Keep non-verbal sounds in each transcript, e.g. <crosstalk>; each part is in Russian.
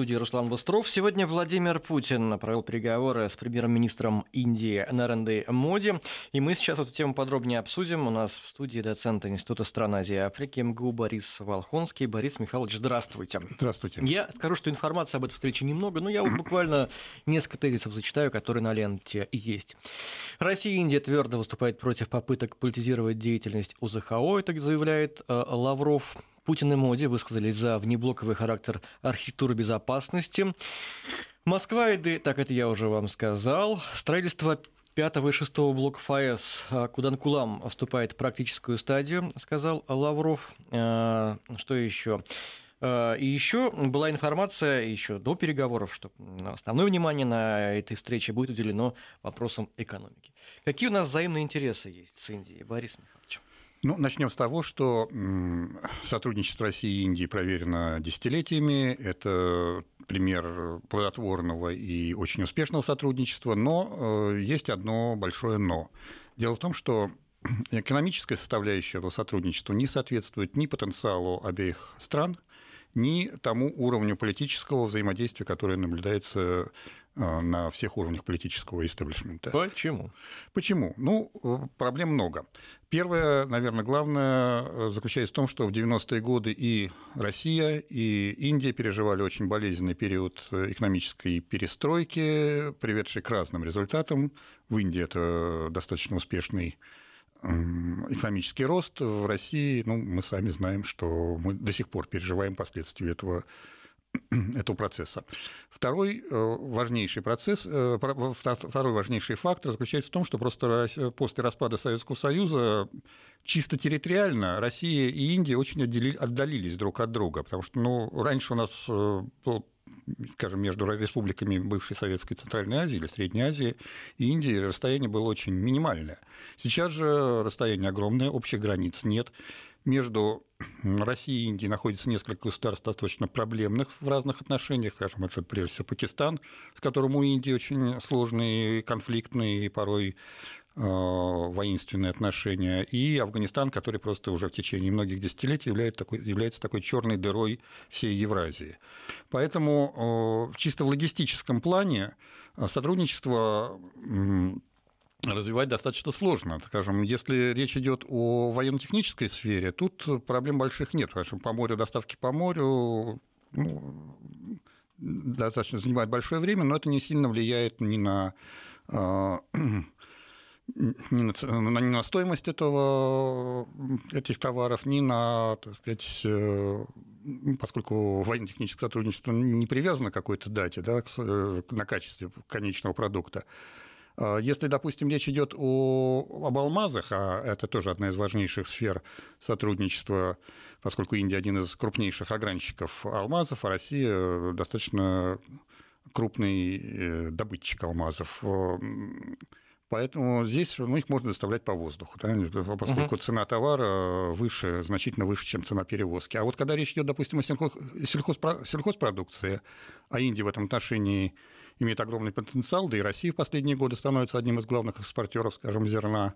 студии Руслан Быстров. Сегодня Владимир Путин провел переговоры с премьер-министром Индии Наренды Моди. И мы сейчас эту тему подробнее обсудим. У нас в студии доцент Института стран Азии и Африки МГУ Борис Волхонский. Борис Михайлович, здравствуйте. Здравствуйте. Я скажу, что информации об этой встрече немного, но я вот буквально несколько тезисов зачитаю, которые на ленте есть. Россия и Индия твердо выступают против попыток политизировать деятельность УЗХО, это заявляет э, Лавров. Путин и Моди высказались за внеблоковый характер архитектуры безопасности. Москва и так это я уже вам сказал. Строительство пятого и шестого блока ФАЭС Куданкулам вступает в практическую стадию, сказал Лавров. Что еще? И еще была информация еще до переговоров, что основное внимание на этой встрече будет уделено вопросам экономики. Какие у нас взаимные интересы есть с Индией, Борис Михайлович? Ну, начнем с того, что сотрудничество России и Индии проверено десятилетиями. Это пример плодотворного и очень успешного сотрудничества, но э, есть одно большое но. Дело в том, что <clears throat> экономическая составляющая этого сотрудничества не соответствует ни потенциалу обеих стран, ни тому уровню политического взаимодействия, которое наблюдается на всех уровнях политического истеблишмента. Почему? Почему? Ну, э, проблем много. Первое, наверное, главное э, заключается в том, что в 90-е годы и Россия, и Индия переживали очень болезненный период экономической перестройки, приведший к разным результатам. В Индии это достаточно успешный экономический рост в России, ну, мы сами знаем, что мы до сих пор переживаем последствия этого <clears throat> этого процесса. Второй э, важнейший процесс, э, второй важнейший фактор заключается в том, что просто после распада Советского Союза чисто территориально Россия и Индия очень отдалились друг от друга, потому что ну, раньше у нас э, скажем, между республиками бывшей Советской Центральной Азии или Средней Азии и Индии расстояние было очень минимальное. Сейчас же расстояние огромное, общих границ нет. Между <clears throat> Россией и Индией находится несколько государств достаточно проблемных в разных отношениях. Скажем, это прежде всего Пакистан, с которым у Индии очень сложные, конфликтные и порой Э, воинственные отношения, и Афганистан, который просто уже в течение многих десятилетий является такой, является такой черной дырой всей Евразии. Поэтому э, чисто в логистическом плане э, сотрудничество развивать достаточно сложно. Скажем, если речь идет о военно-технической сфере, тут проблем больших нет, потому что по морю, доставки по морю ну, достаточно занимает большое время, но это не сильно влияет ни на <clears throat> ни на, ни на стоимость этого, этих товаров, ни на, так сказать, э, поскольку военно-техническое сотрудничество не привязано к какой-то дате, да, э, на качестве конечного продукта, а если, допустим, речь идет о, об алмазах, а это тоже одна из важнейших сфер сотрудничества, поскольку Индия один из крупнейших огранщиков алмазов, а Россия достаточно крупный э, добытчик алмазов, Поэтому здесь ну, их можно доставлять по воздуху, да, поскольку угу. цена товара выше, значительно выше, чем цена перевозки. А вот когда речь идет, допустим, о сельхозпродукции, а Индия в этом отношении имеет огромный потенциал, да и Россия в последние годы становится одним из главных экспортеров, скажем, зерна,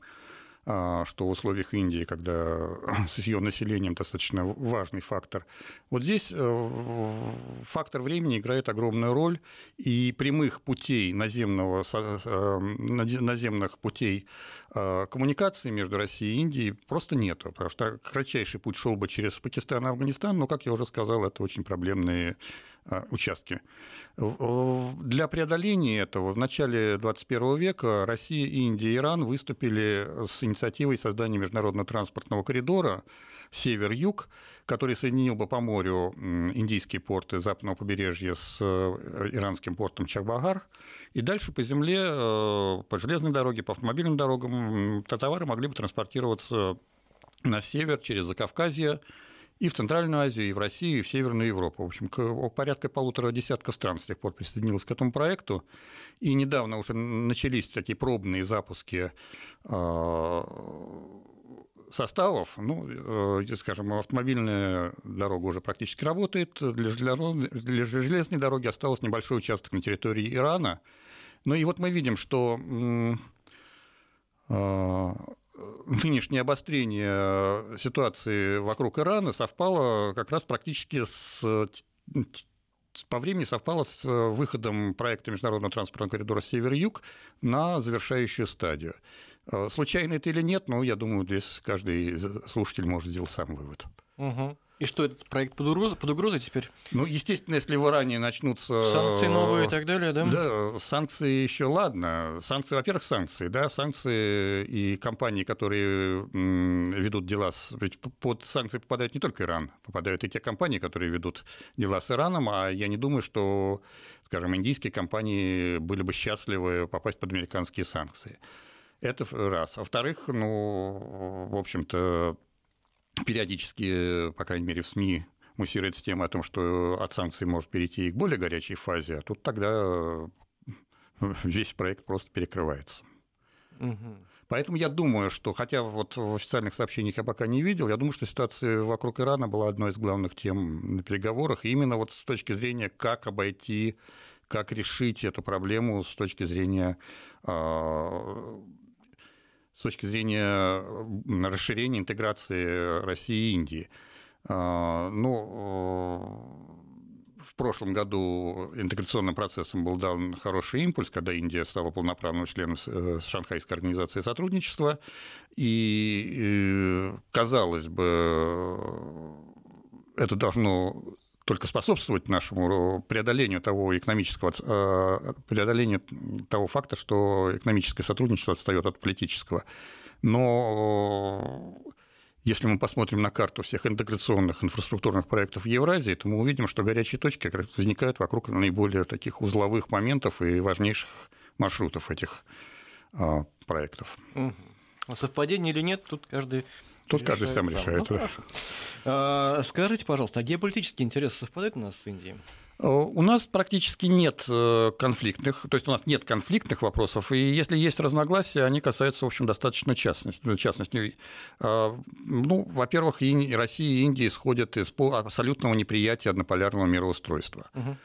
а, что в условиях Индии, когда <coughs> с ее населением достаточно важный фактор. Вот здесь э, фактор времени играет огромную роль, и прямых путей наземного, э, наземных путей э, коммуникации между Россией и Индией просто нету, потому что кратчайший путь шел бы через Пакистан и Афганистан, но, как я уже сказал, это очень проблемные участки. Для преодоления этого в начале 21 века Россия, Индия и Иран выступили с инициативой создания международного транспортного коридора север-юг, который соединил бы по морю индийские порты западного побережья с э, иранским портом Чахбагар, и дальше по земле, э, по железной дороге, по автомобильным дорогам товары могли бы транспортироваться на север через Закавказье, и в Центральную Азию, и в Россию, и в Северную Европу. В общем, порядка полутора десятка стран с тех пор присоединилось к этому проекту. И недавно уже начались такие пробные запуски а, составов, ну, э, скажем, автомобильная дорога уже практически работает, для железной дороги осталось небольшой участок на территории Ирана. Ну и вот мы видим, что а, нынешнее обострение ситуации вокруг Ирана совпало как раз практически с по времени совпало с выходом проекта Международного транспортного коридора «Север-Юг» на завершающую стадию. Случайно это или нет, но я думаю, здесь каждый слушатель может сделать сам вывод. Угу. И что, этот проект под угрозой, под угрозой теперь? Ну, естественно, если в Иране начнутся... Санкции новые и так далее, да? Да, санкции еще ладно. Санкции, во-первых, санкции, да, санкции и компании, которые ведут дела... С... Ведь под санкции попадают не только Иран, попадают и те компании, которые ведут дела с Ираном, а я не думаю, что, скажем, индийские компании были бы счастливы попасть под американские санкции. Это раз. А во-вторых, ну, в общем-то, периодически, по крайней мере, в СМИ муссируется тема о том, что от санкций может перейти и к более горячей фазе, а тут тогда <laughs> весь проект просто перекрывается. Угу. Поэтому я думаю, что, хотя вот в официальных сообщениях я пока не видел, я думаю, что ситуация вокруг Ирана была одной из главных тем на переговорах, и именно вот с точки зрения, как обойти, как решить эту проблему с точки зрения а, с точки зрения расширения интеграции России и Индии. А, ну, в прошлом году интеграционным процессом был дан хороший импульс, когда Индия стала полноправным членом э, Шанхайской организации сотрудничества. И, э, казалось бы, это должно только способствовать нашему преодолению того экономического э, преодолению того факта, что экономическое сотрудничество отстает от политического. Но если мы посмотрим на карту всех интеграционных инфраструктурных проектов Евразии, то мы увидим, что горячие точки как раз возникают вокруг наиболее таких узловых моментов и важнейших маршрутов этих а, проектов. Угу. Совпадение или нет, тут каждый Тут решает каждый сам, сам. решает. Ну, а, скажите, пожалуйста, а геополитические интересы совпадают у нас с Индией? Э, у нас практически нет э, конфликтных, то есть у нас нет конфликтных вопросов, и если есть разногласия, они касаются, в общем, достаточно частности. частности э, ну, во-первых, и Россия и Индия исходят из абсолютного неприятия однополярного мироустройства. Угу.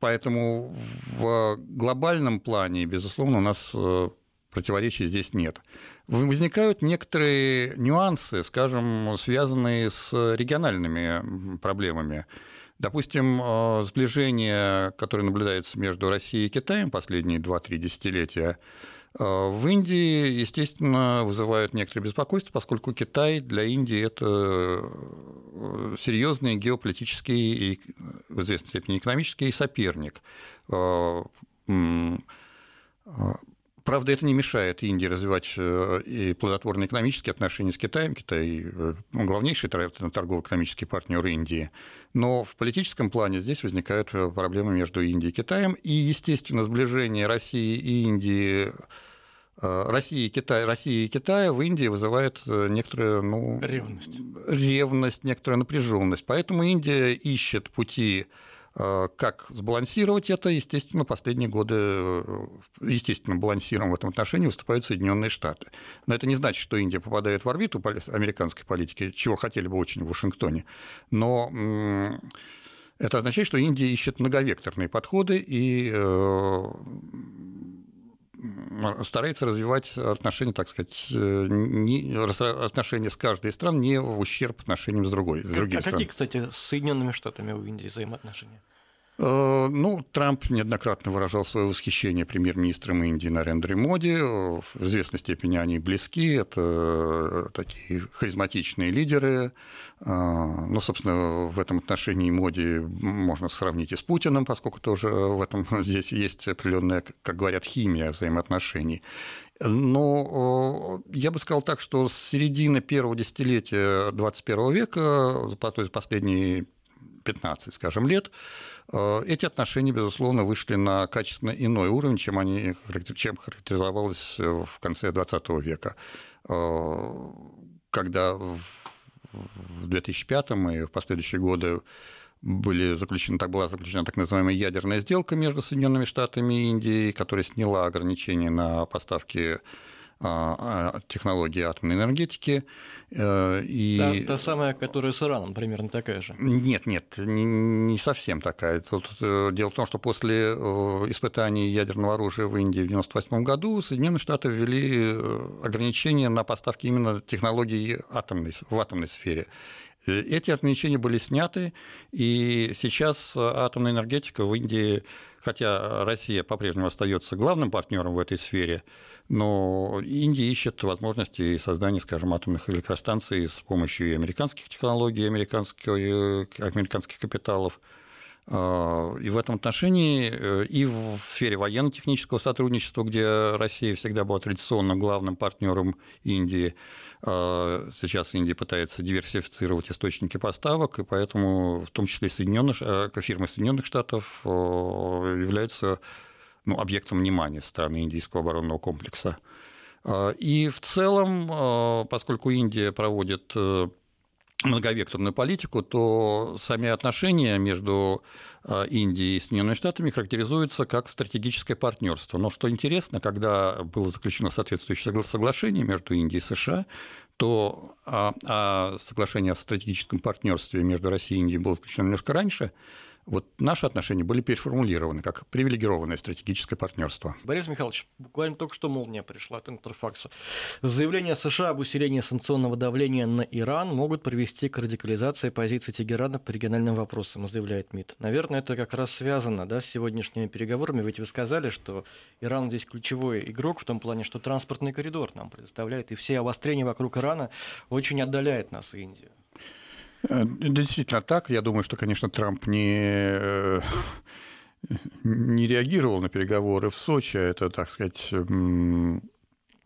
Поэтому в глобальном плане, безусловно, у нас противоречий здесь нет. Возникают некоторые нюансы, скажем, связанные с региональными проблемами. Допустим, э, сближение, которое наблюдается между Россией и Китаем последние 2-3 десятилетия, э, в Индии, естественно, вызывают некоторое беспокойство, поскольку Китай для Индии это э, серьезный геополитический и в известной степени экономический соперник. Правда, это не мешает Индии развивать э, и плодотворные экономические отношения с Китаем. Китай э, главнейший торгово-экономический партнер Индии. Но в политическом плане здесь возникают э, проблемы между Индией и Китаем. И, естественно, сближение России и Индии России и, Китая, России и Китая в Индии вызывает некоторую ну, ревность. ревность, некоторую напряженность. Поэтому Индия ищет пути как сбалансировать это? Естественно, последние годы, э, естественно, балансиром в этом отношении выступают Соединенные Штаты. Но это не значит, что Индия попадает в орбиту американской политики, чего хотели бы очень в Вашингтоне. Но это означает, что Индия ищет многовекторные подходы и э, старается развивать отношения, так сказать, не, отношения с каждой из стран не в ущерб отношениям с другой. С а какие, кстати, с Соединенными Штатами у Индии взаимоотношения? Э, ну, Трамп неоднократно выражал свое восхищение премьер-министром Индии Нарендре Моди. В известной степени они близки, это такие харизматичные лидеры. Э, ну, собственно, в этом отношении Моди можно сравнить и с Путиным, поскольку тоже в этом <laughs> здесь есть определенная, как говорят, химия взаимоотношений. Но э, я бы сказал так, что с середины первого десятилетия 21 века, то есть последние 15, скажем, лет, э, эти отношения, безусловно, вышли на качественно иной уровень, чем, они, чем характеризовалось в конце XX века, э, когда в 2005 и в последующие годы были заключены, так была заключена так называемая ядерная сделка между Соединенными Штатами и Индией, которая сняла ограничения на поставки технологии атомной энергетики. Э, и... Та, та самая, которая с Ираном, примерно такая же. Нет, нет, не совсем такая. Тут э, дело в том, что после э, испытаний ядерного оружия в Индии в 1998 году Соединенные Штаты ввели ограничения на поставки именно технологий атомной, в атомной сфере. Эти ограничения были сняты, и сейчас атомная энергетика в Индии, хотя Россия по-прежнему остается главным партнером в этой сфере, но Индия ищет возможности создания, скажем, атомных электростанций с помощью американских технологий, американских, американских капиталов. А, и в этом отношении э, и в сфере военно-технического сотрудничества, где Россия всегда была традиционно главным партнером Индии, сейчас Индия пытается диверсифицировать источники поставок, и поэтому в том числе Соединенных, э, фирмы Соединенных Штатов э, являются ну, объектом внимания страны индийского оборонного комплекса. А, и в целом, поскольку Индия проводит многовекторную политику, то сами отношения между э, Индией и Соединенными Штатами характеризуются как стратегическое партнерство. Но что интересно, когда было заключено соответствующее соглашение между Индией и США, то а, а соглашение о стратегическом партнерстве между Россией и Индией было заключено немножко раньше, вот наши отношения были переформулированы как привилегированное стратегическое партнерство. Борис Михайлович, буквально только что молния пришла от Интерфакса. Заявления США об усилении санкционного давления на Иран могут привести к радикализации позиции Тегерана по региональным вопросам, заявляет МИД. Наверное, это как раз связано да, с сегодняшними переговорами, ведь вы сказали, что Иран здесь ключевой игрок в том плане, что транспортный коридор нам предоставляет, и все обострения вокруг Ирана очень отдаляет нас Индию. Э, действительно так. Я думаю, что, конечно, Трамп не, э, <laughs> не реагировал на переговоры в Сочи. Это, так сказать,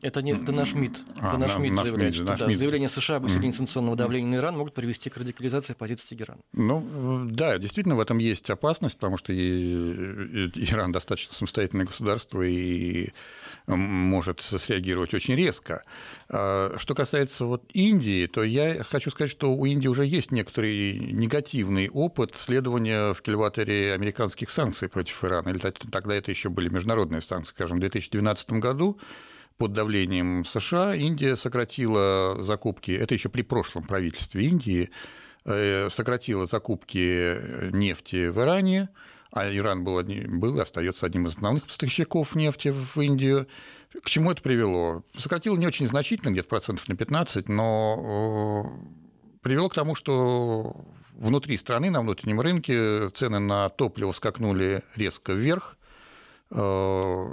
это, не, это наш МИД. А, это наш МИД наш заявляет, что да, МИД. заявления США об усилении санкционного давления на Иран могут привести к радикализации позиции Тегерана. Ну, да, действительно, в этом есть опасность, потому что Иран достаточно самостоятельное государство и может среагировать очень резко. А, что касается вот Индии, то я хочу сказать, что у Индии уже есть некоторый негативный опыт следования в кильваторе американских санкций против Ирана. Или тогда это еще были международные санкции, скажем, в 2012 году под давлением США Индия сократила закупки, это еще при прошлом правительстве Индии, э, сократила закупки нефти в Иране, а Иран был, одним, был и остается одним из основных поставщиков нефти в Индию. К чему это привело? Сократило не очень значительно, где-то процентов на 15, но э, привело к тому, что внутри страны, на внутреннем рынке цены на топливо скакнули резко вверх, э,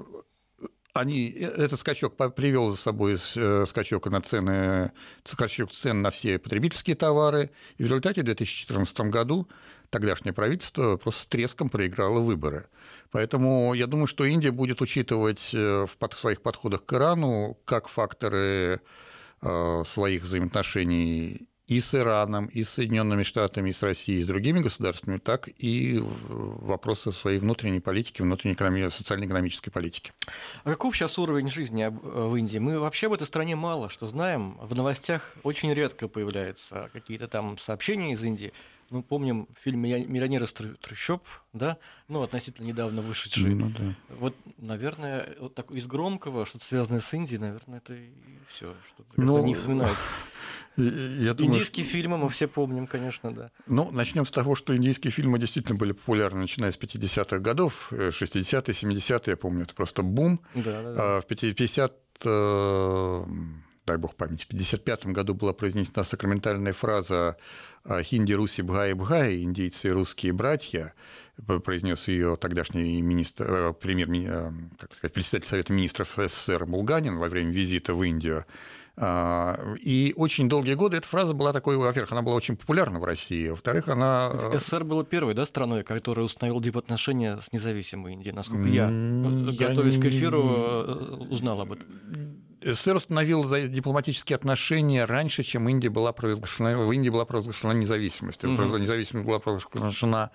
они, э, этот скачок привел за собой э, скачок на цены, скачок цен на все потребительские товары, и в результате в 2014 году тогдашнее правительство просто с треском проиграло выборы. Поэтому я думаю, что Индия будет учитывать э, в своих подходах к Ирану как факторы своих взаимоотношений и с Ираном, и с Соединенными Штатами, и с Россией, и с другими государствами, так и вопросы своей внутренней политики, внутренней социально-экономической политики. А каков сейчас уровень жизни в Индии? Мы вообще в этой стране мало что знаем. В новостях очень редко появляются какие-то там сообщения из Индии мы помним фильм «Миллионер из трущоб», да, ну, относительно недавно вышедший. Ну, да. Вот, наверное, вот так, из громкого, что-то связанное с Индией, наверное, это и все, что-то ну, не вспоминается. <laughs> Я думаю, индийские что... фильмы мы все помним, конечно, да. Ну, начнем с того, что индийские фильмы действительно были популярны, начиная с 50-х годов, 60-е, 70-е, я помню, это просто бум. Да, да, да. А в 50 дай бог памяти, в 1955 году была произнесена сакраментальная фраза «Хинди, Руси, Бхай, Бхай, индийцы, русские братья», произнес ее тогдашний министр, э, премьер, э, как сказать, председатель Совета министров СССР Булганин во время визита в Индию. А, и очень долгие годы эта фраза была такой, во-первых, она была очень популярна в России, во-вторых, она... Э, СССР была первой да, страной, которая установила дипотношения с независимой Индией, насколько я, я готовясь к эфиру, узнал об этом. СССР установил дипломатические отношения раньше, чем Индия была провозглашена, в Индии была провозглашена независимость. Mm-hmm. Независимость была провозглашена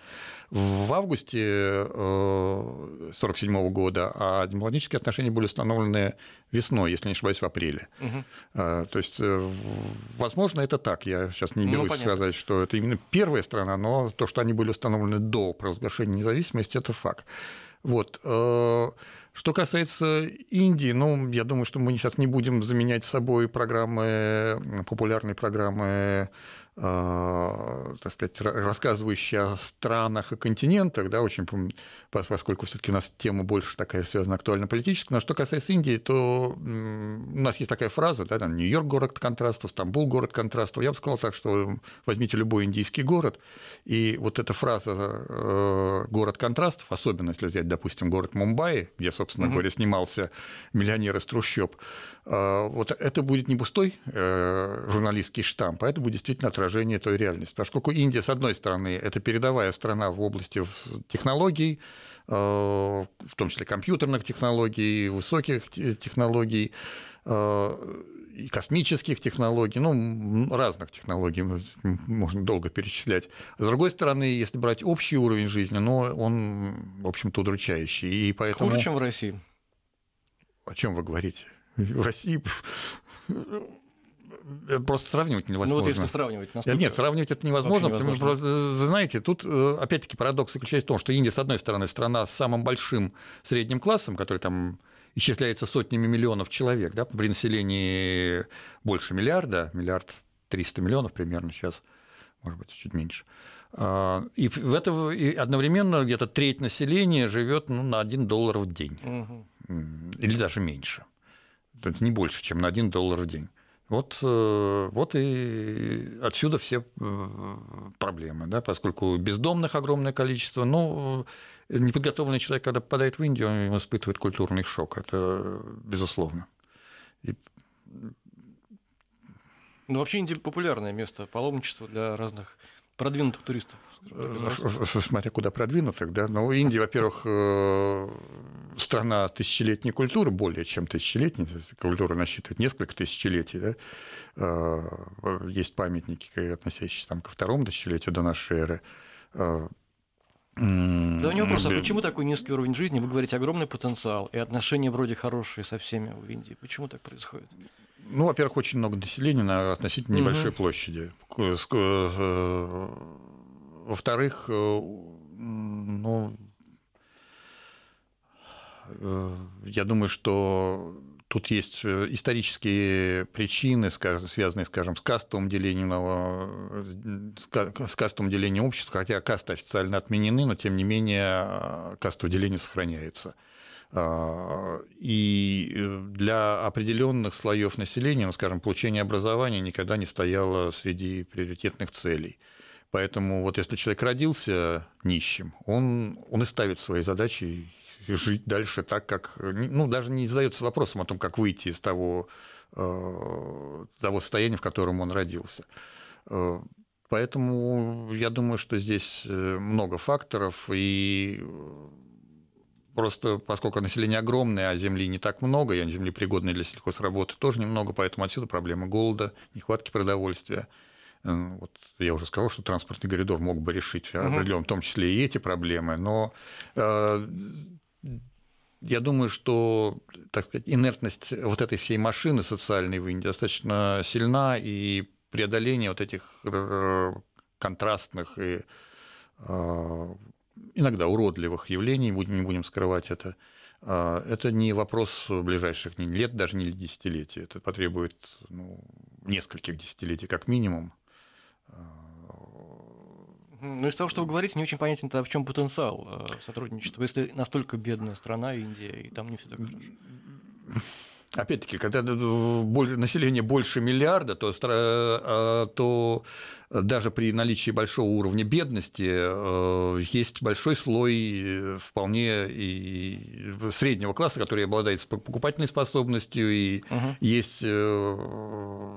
в августе 1947 э, года, а дипломатические отношения были установлены весной, если не ошибаюсь, в апреле. Угу. То есть, э, возможно, это так. Я сейчас не ну, берусь ну, сказать, что это именно первая страна, но то, что они были установлены до провозглашения независимости, это факт. Вот. Э, что касается Индии, ну, я думаю, что мы сейчас не будем заменять собой программы, популярные программы так сказать, рассказывающие о странах и континентах, да, очень, поскольку все-таки у нас тема больше такая связана актуально-политическая. Но что касается Индии, то у нас есть такая фраза, да, там, Нью-Йорк город контрастов, Стамбул город контрастов. Я бы сказал так, что возьмите любой индийский город, и вот эта фраза э, город контрастов, особенно если взять, допустим, город Мумбаи, где, собственно угу. говоря, снимался миллионер из трущоб, э, вот это будет не пустой э, журналистский штамп, а это будет действительно отражение той реальности. Поскольку Индия, с одной стороны, это передовая страна в области технологий, э, в том числе компьютерных технологий, высоких технологий, э, и космических технологий, ну, разных технологий, можно долго перечислять. С другой стороны, если брать общий уровень жизни, но он, в общем-то, удручающий. И поэтому... Хуже, чем в России. О чем вы говорите? В России <laughs> Э, просто сравнивать невозможно. Ну вот если сравнивать, насколько... Нет, сравнивать это невозможно, потому что, знаете, тут э, опять-таки парадокс заключается в том, что Индия, с одной стороны, страна с самым большим средним классом, который там исчисляется сотнями миллионов человек, да, при населении больше миллиарда, миллиард триста миллионов примерно сейчас, может быть, чуть меньше. А, и в это и одновременно где-то треть населения живет ну, на 1 доллар в день. Угу. Или даже меньше. То есть не больше, чем на 1 доллар в день. Вот, э, вот и отсюда все э, проблемы, да, поскольку бездомных огромное количество, но э, неподготовленный человек, когда попадает в Индию, он испытывает культурный шок, это безусловно. И... Ну, вообще Индия популярное место паломничества для разных продвинутых туристов. Смотря куда продвинутых, да. Но Индия, во-первых, э, страна тысячелетней культуры, более чем тысячелетней, культура насчитывает несколько тысячелетий, да. Э, есть памятники, относящиеся там, ко второму тысячелетию до нашей эры. Э, да, не вопрос, а почему такой низкий уровень жизни? Вы говорите, огромный потенциал, и отношения вроде хорошие со всеми в Индии. Почему так происходит? Ну, во-первых, очень много населения на относительно небольшой угу. площади. Э, во-вторых, э, ну, э, я думаю, что тут есть исторические причины, связанные, скажем, с кастовым делением, с кастовым делением общества, хотя касты официально отменены, но тем не менее кастовое деление сохраняется. А, и э, для определенных слоев населения, ну, скажем, получение образования никогда не стояло среди приоритетных целей. Поэтому вот если человек родился нищим, он, он и ставит свои задачи жить дальше так, как... Ну, даже не задается вопросом о том, как выйти из того, э, того состояния, в котором он родился. Э, поэтому я думаю, что здесь много факторов, и Просто поскольку население огромное, а земли не так много, и земли пригодные для сельхозработы тоже немного, поэтому отсюда проблема голода, нехватки продовольствия. Э, вот я уже сказал, что транспортный коридор мог бы решить угу. определенно, в том числе и эти проблемы, но э, я думаю, что так сказать, инертность вот этой всей машины социальной в Индии достаточно сильна, и преодоление вот этих контрастных и э, иногда уродливых явлений, не будем скрывать это, а, это не вопрос ближайших ни лет, даже не десятилетий. Это потребует ну, нескольких десятилетий как минимум. Ну, из того, что вы говорите, не очень понятен, -то, в чем потенциал э, сотрудничества, если настолько бедная страна Индия, и там не все так хорошо. <laughs> Опять-таки, когда население больше миллиарда, то, а, то даже при наличии большого уровня бедности э, есть большой слой э, вполне и среднего класса, который обладает покупательной способностью, и угу. есть э,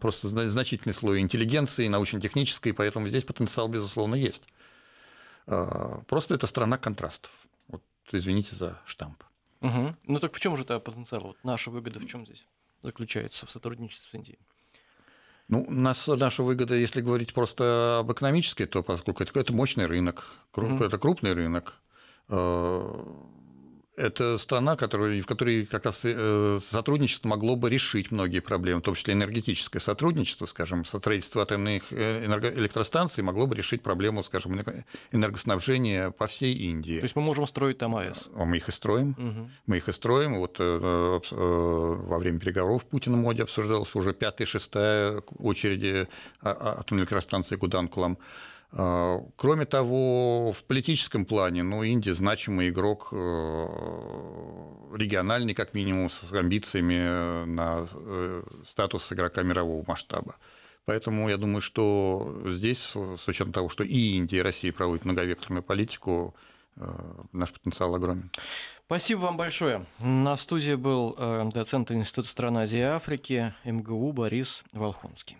просто значительный слой интеллигенции, научно-технической, поэтому здесь потенциал, безусловно, есть. Просто это страна контрастов. Вот, извините за штамп. Угу. Ну так в чем же это потенциал? Вот наша выгода в чем здесь заключается в сотрудничестве с Индией? Ну, нас, наша выгода, если говорить просто об экономической, то поскольку это, это мощный рынок, mm-hmm. это крупный рынок, э, это страна, которая, в которой как раз э, сотрудничество могло бы решить многие проблемы, в том числе энергетическое сотрудничество, скажем, строительство атомных э, электростанций могло бы решить проблему, скажем, энергоснабжения по всей Индии. То есть мы можем строить там АЭС? А мы их и строим. Угу. Мы их и строим. Вот во время переговоров Путина Моди обсуждалось уже пятая, шестая очереди а, а, атомной электростанции Гуданкулам. А, кроме того, в политическом плане, ну, Индия значимый игрок э, региональный, как минимум, с амбициями на э, статус игрока мирового масштаба. Поэтому я думаю, что здесь, с учетом того, что и Индия, и Россия проводят многовекторную политику, э, наш потенциал огромен. Спасибо вам большое. На студии был доцент Института стран Азии и Африки МГУ Борис Волхонский.